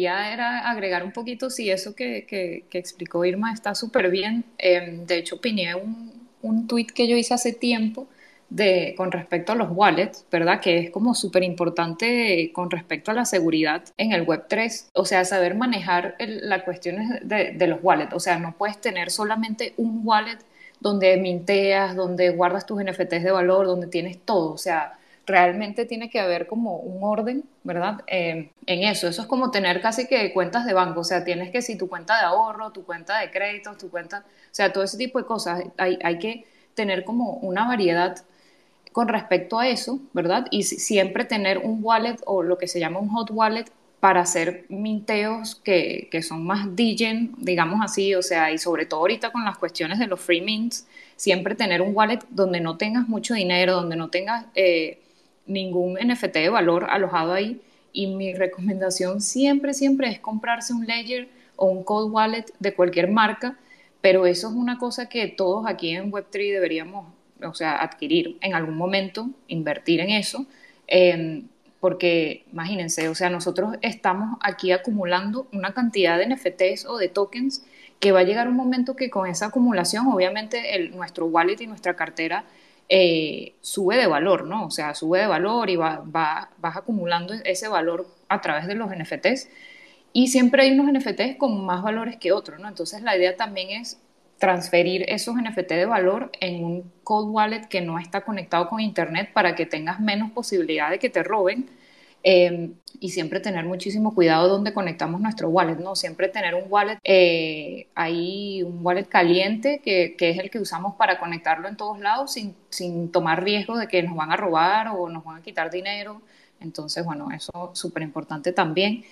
Quería era agregar un poquito, si eso que, que, explicó Irma está súper bien. Em, de hecho, opiné un, un tweet que yo hice hace tiempo de, con respecto a los wallets, ¿verdad? Que es como súper importante con respecto a la seguridad en el Web3. O sea, saber manejar las cuestiones de, de los wallets. O sea, no puedes tener solamente un wallet donde minteas, donde guardas tus NFTs de valor, donde tienes todo. O sea, realmente tiene que haber como un orden, ¿verdad? Eh, en eso. Eso es como tener casi que cuentas de banco. O sea, tienes que si tu cuenta de ahorro, tu cuenta de crédito, tu cuenta, o sea, todo ese tipo de cosas. Hay, hay que tener como una variedad con respecto a eso, ¿verdad? Y siempre tener un wallet o lo que se llama un hot wallet para hacer minteos que, que son más digen, digamos así, o sea, y sobre todo ahorita con las cuestiones de los free mints, siempre tener un wallet donde no tengas mucho dinero, donde no tengas eh, ningún NFT de valor alojado ahí. Y mi recomendación siempre, siempre es comprarse un Ledger o un Cold Wallet de cualquier marca, pero eso es una cosa que todos aquí en Web3 deberíamos, o sea, adquirir en algún momento, invertir en eso, em, porque imagínense, o sea, nosotros estamos aquí acumulando una cantidad de NFTs o de tokens que va a llegar un momento que con esa acumulación, obviamente, el, nuestro wallet y nuestra cartera eh, sube de valor, ¿no? O sea, sube de valor y va, va, vas acumulando ese valor a través de los NFTs. Y siempre hay unos NFTs con más valores que otros, ¿no? Entonces la idea también es transferir esos NFT de valor en un cold wallet que no está conectado con Internet para que tengas menos posibilidad de que te roben Em, y siempre tener muchísimo cuidado donde conectamos nuestro wallet, ¿no? Siempre tener un wallet, eh, ahí un wallet caliente que, que, es el que usamos para conectarlo en todos lados sin, sin tomar riesgo de que nos van a robar o nos van a quitar dinero. Entonces, bueno, eso es súper importante también.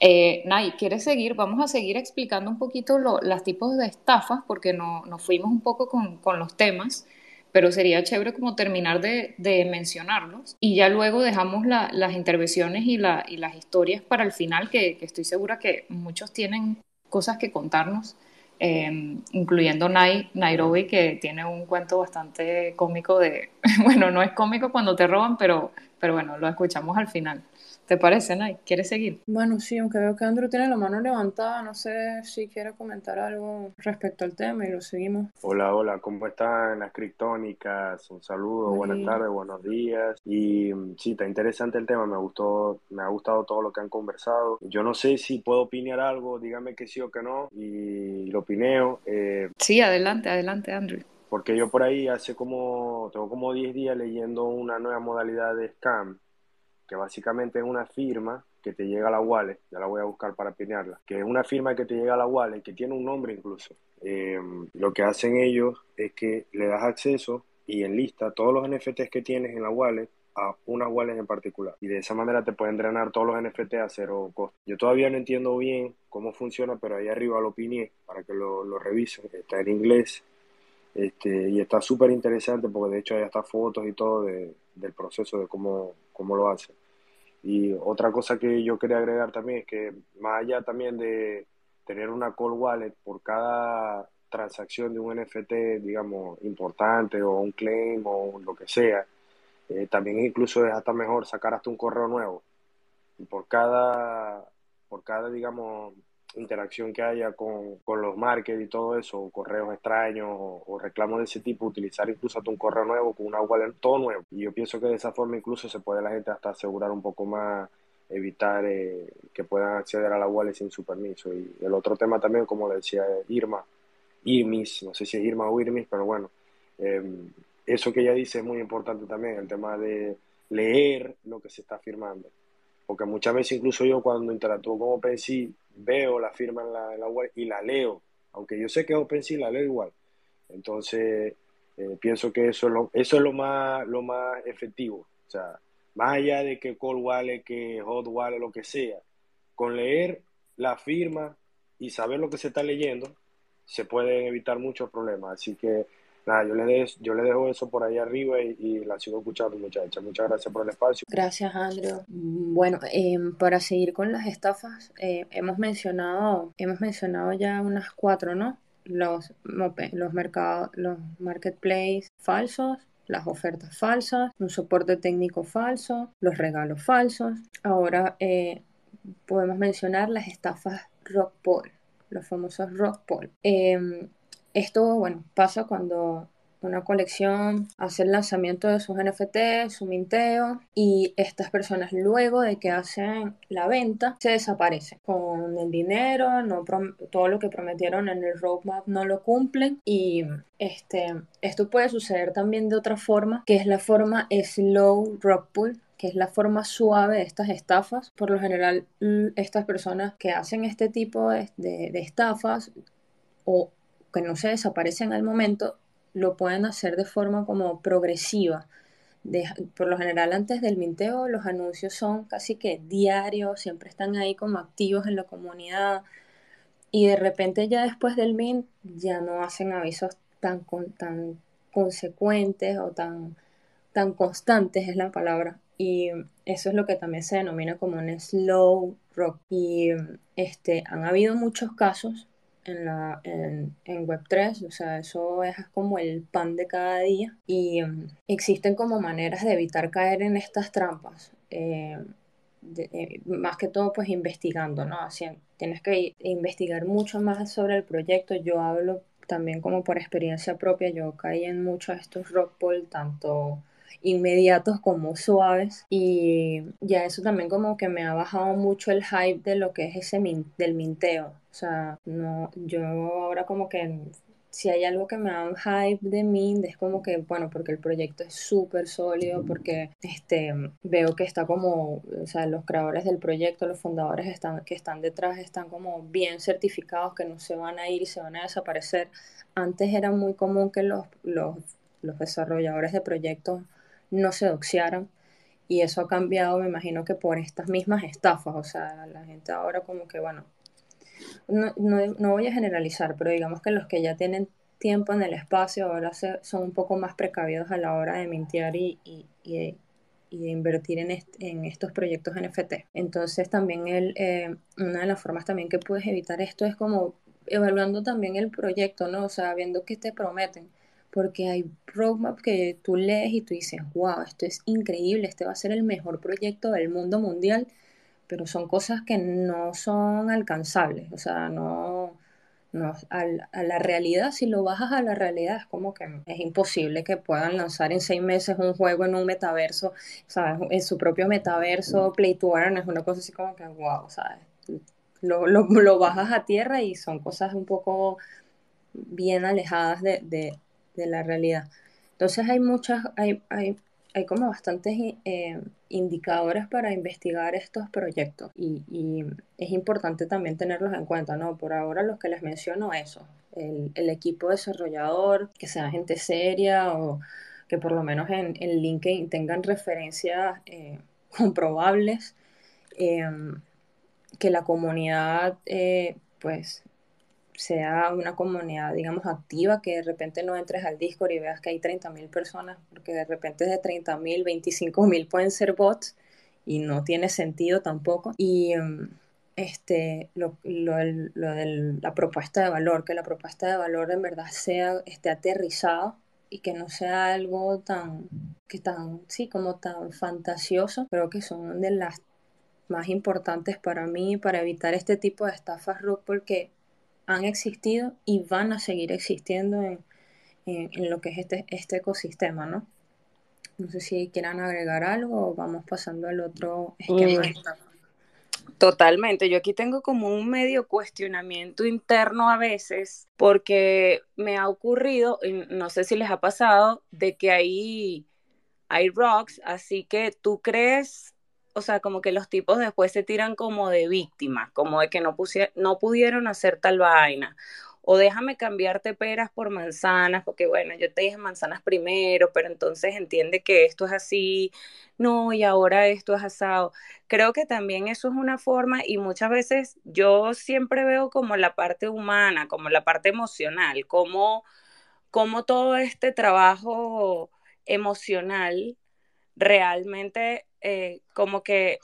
Eh, Nay, ¿quieres seguir? Vamos a seguir explicando un poquito los tipos de estafas porque no, nos fuimos un poco con, con los temas pero sería chévere como terminar de, mencionarlos y ya luego dejamos las intervenciones y, las historias para el final, que, estoy segura que muchos tienen cosas que contarnos, em, incluyendo Nairobi, que tiene un cuento bastante cómico de, bueno, no es cómico cuando te roban, pero, pero bueno, lo escuchamos al final. ¿Te parece, Nay? ¿Quieres seguir? Bueno, sí, aunque veo que Andrew tiene la mano levantada, no sé si quiere comentar algo respecto al tema y lo seguimos. Hola, hola, ¿cómo están las criptónicas? Un saludo, buenas tardes, buenos días. Y mm, sí, está interesante el tema, me gustó, me ha gustado todo lo que han conversado. Yo no sé si puedo opinar algo, dígame que sí o que no, y lo opineo. Eh, sí, adelante, adelante, Andrew porque yo por ahí hace como, tengo como 10 días leyendo una nueva modalidad de scam que básicamente es una firma que te llega a la wallet, ya la voy a buscar para pinearla, que es una firma que te llega a la wallet, que tiene un nombre incluso. Eh, lo que hacen ellos es que le das acceso y enlista todos los NFTs que tienes en la wallet a una wallet en particular. Y de esa manera te pueden drenar todos los NFTs a cero costo. Yo todavía no entiendo bien cómo funciona, pero ahí arriba lo opiné para que lo, lo revisen. Está en inglés este, y está súper interesante porque de hecho hay hasta fotos y todo de, del proceso de cómo, cómo lo hace. Y otra cosa que yo quería agregar también es que más allá también de tener una call wallet por cada transacción de un NFT, digamos, importante o un claim o lo que sea, eh, también incluso es hasta mejor sacar hasta un correo nuevo. Y por cada, por cada, digamos, interacción que haya con, con los markets y todo eso, correos extraños o, reclamos de ese tipo, utilizar incluso hasta un correo nuevo con una wallet todo nuevo. Y yo pienso que de esa forma incluso se puede la gente hasta asegurar un poco más, evitar eh, que puedan acceder a la wallet sin su permiso. Y el otro tema también, como le decía Irma, Irmis, no sé si es Irma o Irmis, pero bueno, em, eso que ella dice es muy importante también, el tema de leer lo que se está firmando porque muchas veces incluso yo cuando interactúo con OpenSea veo la firma en la, web y la leo, aunque yo sé que es OpenSea, la leo igual. Entonces, eh, pienso que eso es, lo, eso es lo, más, lo más efectivo. O sea, más allá de que Cold Wallet, que Hot Wallet, lo que sea, con leer la firma y saber lo que se está leyendo, se pueden evitar muchos problemas. Así que nada, yo le, dejo eso por ahí arriba y, la sigo escuchando, muchacha. Muchas gracias por el espacio. Gracias, Andrew. Bueno, em, para seguir con las estafas, eh, hemos mencionado, hemos mencionado ya unas cuatro, ¿no? Los, los mercados, los marketplaces falsos, las ofertas falsas, un soporte técnico falso, los regalos falsos. Ahora eh, podemos mencionar las estafas rock poll, los famosos rock poll. Em, esto, bueno, pasa cuando una colección hace el lanzamiento de sus NFT, su minteo, y estas personas luego de que hacen la venta se desaparecen con el dinero, no todo lo que prometieron en el roadmap no lo cumplen y este, esto puede suceder también de otra forma, que es la forma slow rock pull, que es la forma suave de estas estafas. Por lo general, estas personas que hacen este tipo de, de estafas o que no se desaparecen al momento, lo pueden hacer de forma como progresiva. por lo general antes del minteo los anuncios son casi que diarios, siempre están ahí como activos en la comunidad y de repente ya después del mint ya no hacen avisos tan, tan consecuentes o tan, tan constantes es la palabra y eso es lo que también se denomina como un slow rock y este han habido muchos casos en, la, en, en Web3, o sea, eso es como el pan de cada día y mm, existen como maneras de evitar caer en estas trampas. Eh, eh, más que todo pues investigando, ¿no? Así, tienes que investigar mucho más sobre el proyecto. Yo hablo también como por experiencia propia, yo caí en muchos de estos rock pool, tanto inmediatos como suaves y ya eso también como que me ha bajado mucho el hype de lo que es ese del minteo. O sea, no, yo ahora como que si hay algo que me da un hype de Mint es como que, bueno, porque el proyecto es súper sólido, porque este, veo que está como, o sea, los creadores del proyecto, los fundadores están, que están detrás están como bien certificados, que no se van a ir se van a desaparecer. Antes era muy común que los, los, los desarrolladores de proyectos no se doxiaran. Y eso ha cambiado, me imagino que por estas mismas estafas. O sea, la gente ahora como que, bueno, no, no, voy a generalizar, pero digamos que los que ya tienen tiempo en el espacio ahora son un poco más precavidos a la hora de mintear y, y, de, invertir en, en, estos proyectos NFT. Entonces también el, eh, una de las formas también que puedes evitar esto es como evaluando también el proyecto, ¿no? O sea, viendo qué te prometen porque hay roadmap que tú lees y tú dices, wow, esto es increíble, este va a ser el mejor proyecto del mundo mundial, pero son cosas que no son alcanzables, o sea, no, no a, la realidad, si lo bajas a la realidad, es como que es imposible que puedan lanzar en seis meses un juego en un metaverso, ¿sabes? En su propio metaverso, Play to Earn, es una cosa así como que, wow, ¿sabes? Lo, lo, lo bajas a tierra y son cosas un poco bien alejadas de, de la realidad. Entonces hay muchas, hay, hay, hay como bastantes eh, indicadores para investigar estos proyectos y, es importante también tenerlos en cuenta, ¿no? Por ahora los que les menciono eso, el, el equipo desarrollador, que sea gente seria o que por lo menos en, en LinkedIn tengan referencias eh, comprobables, em, que la comunidad eh, pues sea una comunidad, digamos, activa, que de repente no entres al Discord y veas que hay 30.000 personas, porque de repente de 30.000, 25.000 pueden ser bots y no tiene sentido tampoco. Y mm, este, lo, lo, lo de la propuesta de valor, que la propuesta de valor en verdad sea, esté aterrizada y que no sea algo tan, que tan, sí, como tan fantasioso, creo que son de las más importantes para mí, para evitar este tipo de estafas rock, porque han existido y van a seguir existiendo en, en, lo que es este, este ecosistema, ¿no? No sé si quieran agregar algo o vamos pasando al otro esquema. Totalmente, yo aquí tengo como un medio cuestionamiento interno a veces porque me ha ocurrido, y no sé si les ha pasado, de que hay, hay rocks, así que tú crees o sea, como que los tipos después se tiran como de víctimas, como de que no, no pudieron hacer tal vaina, o déjame cambiarte peras por manzanas, porque bueno, yo te dije manzanas primero, pero entonces entiende que esto es así, no, y ahora esto es asado. Creo que también eso es una forma y muchas veces yo siempre veo como la parte humana, como la parte emocional, como, como todo este trabajo emocional realmente eh, como que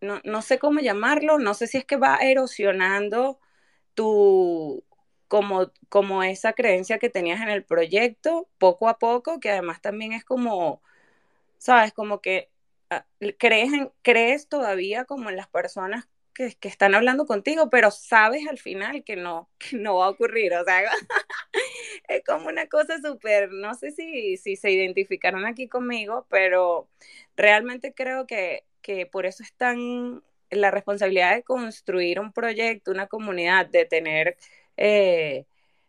no, no, sé cómo llamarlo, no sé si es que va erosionando tu, como, como esa creencia que tenías en el proyecto, poco a poco, que además también es como, sabes, como que ah, crees, en, crees todavía como en las personas que, que, están hablando contigo, pero sabes al final que no, que no va a ocurrir, o sea, es como una cosa súper, no sé si, si se identificaron aquí conmigo, pero realmente creo que, que por eso es tan la responsabilidad de construir un proyecto, una comunidad, de tener eh,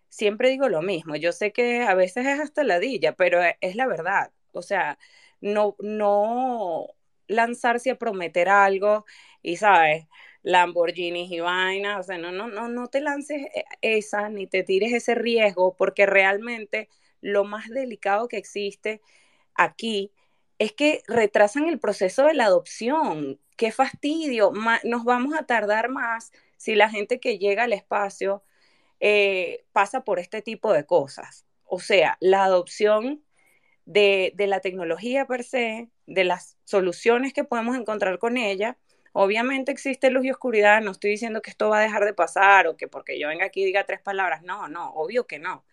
siempre digo lo mismo. Yo sé que a veces es hasta ladilla, pero e, es la verdad. O sea, no, no lanzarse a prometer algo y, ¿sabes? Lamborghinis y vainas, o sea, no, no, no, no te lances e, esa ni te tires ese riesgo porque realmente lo más delicado que existe aquí es que retrasan el proceso de la adopción. Qué fastidio, nos vamos a tardar más si la gente que llega al espacio eh, pasa por este tipo de cosas. O sea, la adopción de, la tecnología per se, de las soluciones que podemos encontrar con ella. Obviamente existe luz y oscuridad, no estoy diciendo que esto va a dejar de pasar o que porque yo venga aquí y diga tres palabras, no, no, obvio que no.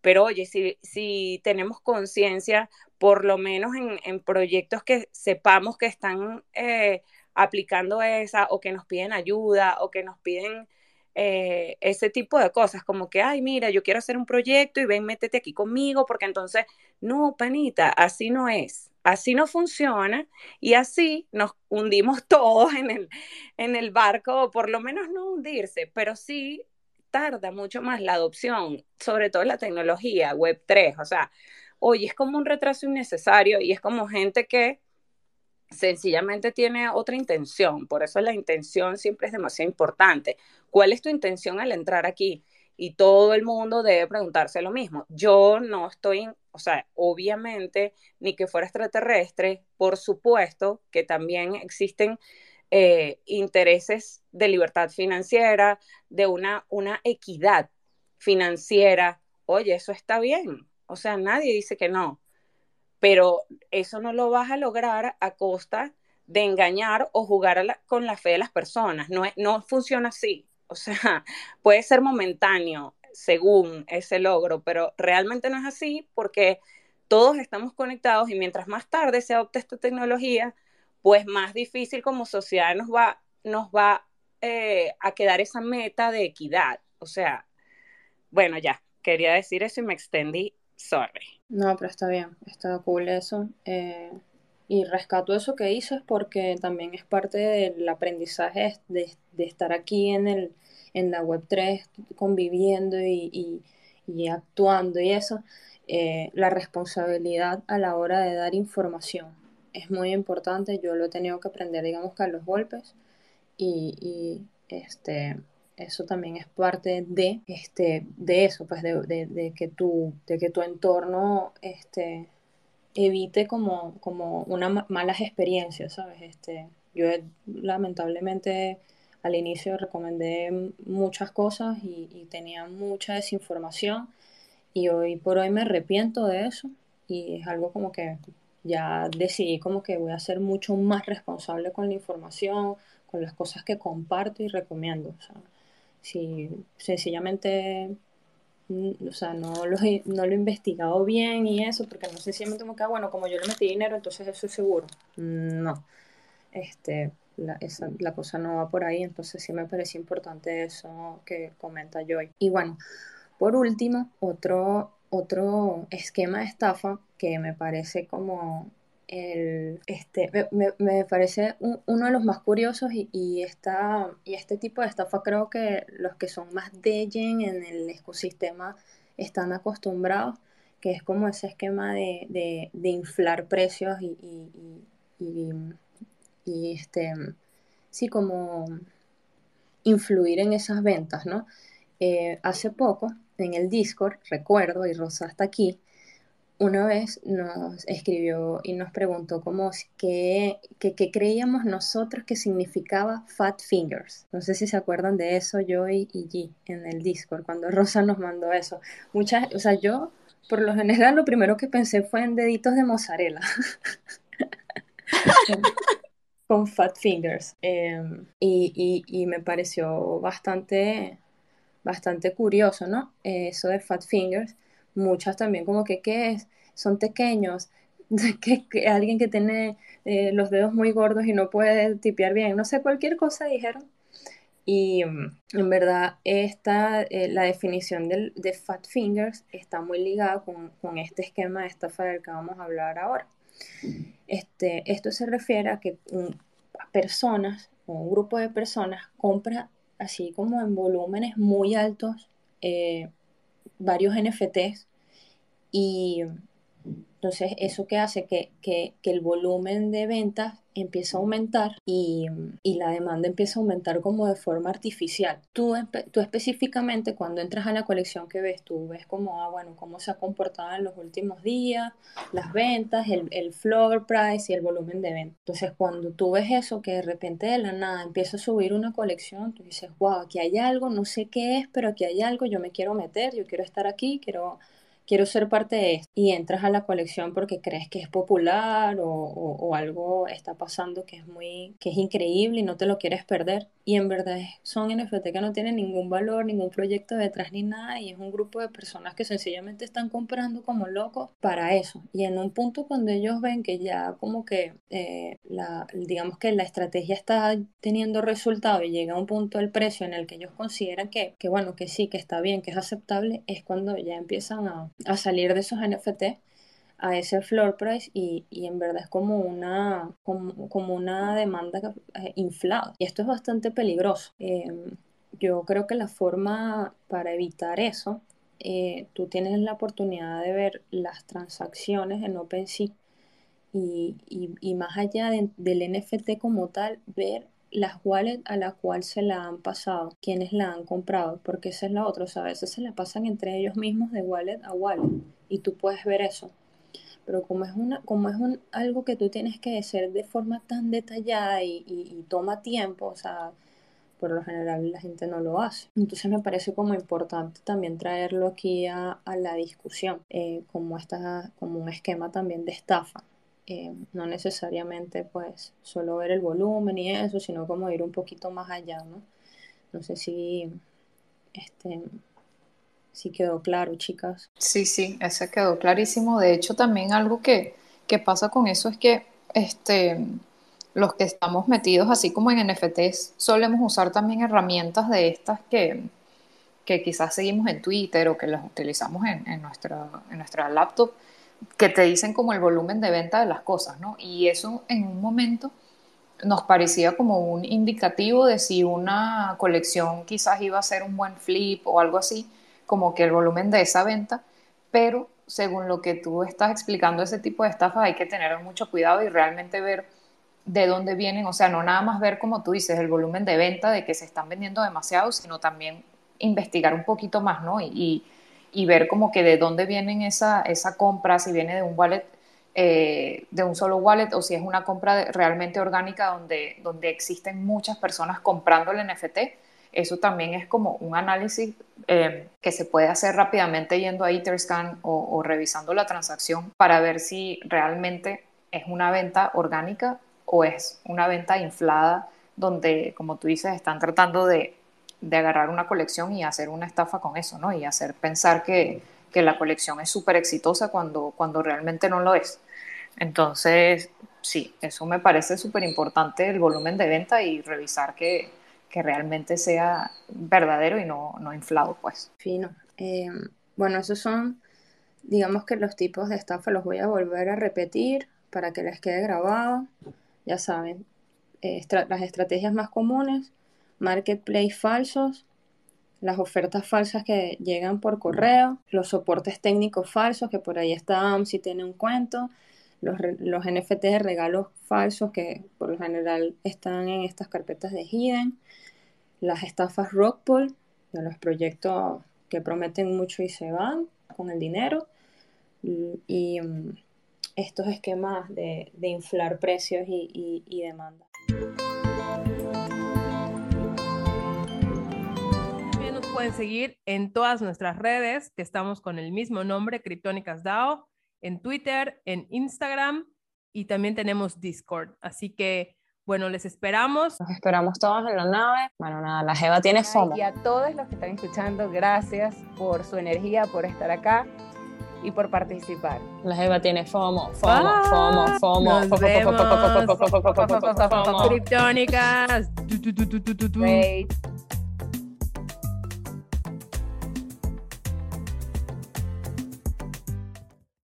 Pero oye, si, si tenemos conciencia, por lo menos en, proyectos que sepamos que están eh, aplicando esa o que nos piden ayuda o que nos piden eh, ese tipo de cosas, como que, ay, mira, yo quiero hacer un proyecto y ven, métete aquí conmigo, porque entonces, no, panita, así no es, así no funciona y así nos hundimos todos en el, en el barco, o por lo menos no hundirse, pero sí tarda mucho más la adopción, sobre todo la tecnología, Web 3, o sea, oye, es como un retraso innecesario y es como gente que sencillamente tiene otra intención. Por eso la intención siempre es demasiado importante. ¿Cuál es tu intención al entrar aquí? Y todo el mundo debe preguntarse lo mismo. Yo no estoy, o sea, obviamente, ni que fuera extraterrestre, por supuesto que también existen eh, intereses de libertad financiera, de una, una equidad financiera. Oye, eso está bien. O sea, nadie dice que no pero eso no lo vas a lograr a costa de engañar o jugar con la fe de las personas. No, no funciona así. O sea, puede ser momentáneo según ese logro, pero realmente no es así porque todos estamos conectados y mientras más tarde se adopte esta tecnología, pues más difícil como sociedad nos va, nos va eh, a quedar esa meta de equidad. O sea, bueno, ya, quería decir eso y me extendí sorry. No, pero está bien, está cool eso. Eh, y rescato eso que dices porque también es parte del aprendizaje de, estar aquí en, el, en la Web3 conviviendo y, actuando y eso. Eh, la responsabilidad a la hora de dar información es muy importante. Yo lo he tenido que aprender, digamos que a los golpes. Y, y este, eso también es parte de, este, de eso, pues de, que tu, de que tu entorno este, evite como, como unas malas experiencias, ¿sabes? Este, yo lamentablemente al inicio recomendé muchas cosas y, tenía mucha desinformación y hoy por hoy me arrepiento de eso y es algo como que ya decidí como que voy a ser mucho más responsable con la información, con las cosas que comparto y recomiendo. O si sencillamente o sea, no lo, he, no lo he investigado bien y eso, porque no sencillamente como que, ah, bueno, como yo le metí dinero, entonces eso es seguro. No, este, la, esa, la cosa no va por ahí, entonces sí me parece importante eso que comenta Joy. Y bueno, por último, otro, otro esquema de estafa que me parece como el, este, me, me parece uno de los más curiosos y, y, esta, y este tipo de estafa creo que los que son más dejen en el ecosistema están acostumbrados, que es como ese esquema de, de, inflar precios y, y, y, este, sí, como influir en esas ventas, ¿no? Eh, hace poco, en el Discord, recuerdo, y Rosa está aquí, una vez nos escribió y nos preguntó cómo qué, creíamos nosotros que significaba Fat Fingers. No sé si se acuerdan de eso, yo y, G en el Discord, cuando Rosa nos mandó eso. Muchas, o sea, yo por lo general lo primero que pensé fue en deditos de mozzarella. con Fat Fingers. Em, y, me pareció bastante, bastante curioso, ¿no? eso de Fat Fingers muchas también como que, ¿qué? Son pequeños, que, alguien que tiene eh, los dedos muy gordos y no puede tipear bien, no sé, cualquier cosa dijeron. Y mm, en verdad, esta, eh, la definición del, de fat fingers está muy ligada con, con, este esquema de estafa del que vamos a hablar ahora. Este, esto se refiere a que personas, un grupo de personas, compra así como en volúmenes muy altos eh, varios NFTs y entonces eso que hace que, que, que el volumen de ventas empieza a aumentar y, y, la demanda empieza a aumentar como de forma artificial. Tú, tú específicamente cuando entras a la colección que ves, tú ves como, ah, bueno, cómo se ha comportado en los últimos días, las ventas, el, el floor price y el volumen de venta. Entonces cuando tú ves eso, que de repente de la nada empieza a subir una colección, tú dices, wow, aquí hay algo, no sé qué es, pero aquí hay algo, yo me quiero meter, yo quiero estar aquí, quiero quiero ser parte de esto y entras a la colección porque crees que es popular o, algo está pasando que es muy que es increíble y no te lo quieres perder. Y en verdad son NFT que no tienen ningún valor ningún proyecto detrás ni nada y es un grupo de personas que sencillamente están comprando como locos para eso. Y en un punto cuando ellos ven que ya como que eh, la digamos que la estrategia está teniendo resultado y llega a un punto el precio en el que ellos consideran que, que bueno que sí que está bien que es aceptable es cuando ya empiezan a, a salir de esos NFT a ese floor price y, en verdad es como una, como, una demanda eh, inflada. Y esto es bastante peligroso. Em, yo creo que la forma para evitar eso, eh, tú tienes la oportunidad de ver las transacciones en OpenSea y, y, más allá del NFT como tal, ver las wallets a la cual se la han pasado, quienes la han comprado, porque esa es la otra, o sea, a veces se la pasan entre ellos mismos de wallet a wallet y tú puedes ver eso. Pero como es, una, como es un, algo que tú tienes que hacer de forma tan detallada y, toma tiempo, o sea, por lo general la gente no lo hace. Entonces me parece como importante también traerlo aquí a, la discusión, eh, como, esta, como un esquema también de estafa. Eh, no necesariamente pues solo ver el volumen y eso, sino como ir un poquito más allá, ¿no? No sé si, este, si quedó claro, chicas. Sí, sí, ese quedó clarísimo. De hecho, también algo que, que pasa con eso es que este, los que estamos metidos así como en NFTs solemos usar también herramientas de estas que, que quizás seguimos en Twitter o que las utilizamos en, en, en nuestra laptop que te dicen como el volumen de venta de las cosas, ¿no? Y eso en un momento nos parecía como un indicativo de si una colección quizás iba a ser un buen flip o algo así, como que el volumen de esa venta, pero según lo que tú estás explicando, ese tipo de estafas hay que tener mucho cuidado y realmente ver de dónde vienen, o sea, no nada más ver como tú dices el volumen de venta, de que se están vendiendo demasiado, sino también investigar un poquito más, ¿no? y ver como que de dónde vienen esa, esa compra, si viene de un wallet, eh, de un solo wallet o si es una compra realmente orgánica donde, donde existen muchas personas comprando el NFT. Eso también es como un análisis eh, que se puede hacer rápidamente yendo a Etherscan o, o revisando la transacción para ver si realmente es una venta orgánica o es una venta inflada donde, como tú dices, están tratando de de agarrar una colección y hacer una estafa con eso, ¿no? Y hacer pensar que, la colección es súper exitosa cuando, cuando realmente no lo es. Entonces, sí, eso me parece súper importante, el volumen de venta y revisar que, realmente sea verdadero y no, no inflado, pues. Fino. Eh, bueno, esos son, digamos que los tipos de estafa los voy a volver a repetir para que les quede grabado. Ya saben, eh, las estrategias más comunes marketplace falsos, las ofertas falsas que llegan por correo, los soportes técnicos falsos, que por ahí está si tiene un cuento, los, los NFT de regalos falsos que por lo general están en estas carpetas de Hidden, las estafas Rockpool, de los proyectos que prometen mucho y se van con el dinero. Y, mm, estos esquemas de, inflar precios y, y demanda. Pueden seguir en todas nuestras redes, que estamos con el mismo nombre, Criptónicas DAO, en Twitter, en Instagram y también tenemos Discord. Así que, bueno, les esperamos. Nos esperamos todos en la nave. Bueno, nada, la Jeva tiene FOMO. Y a todos los que están escuchando, gracias por su energía, por estar acá y por participar. La Jeva tiene FOMO, FOMO, FOMO, FOMO. Nos vemos. Criptónicas. Wait.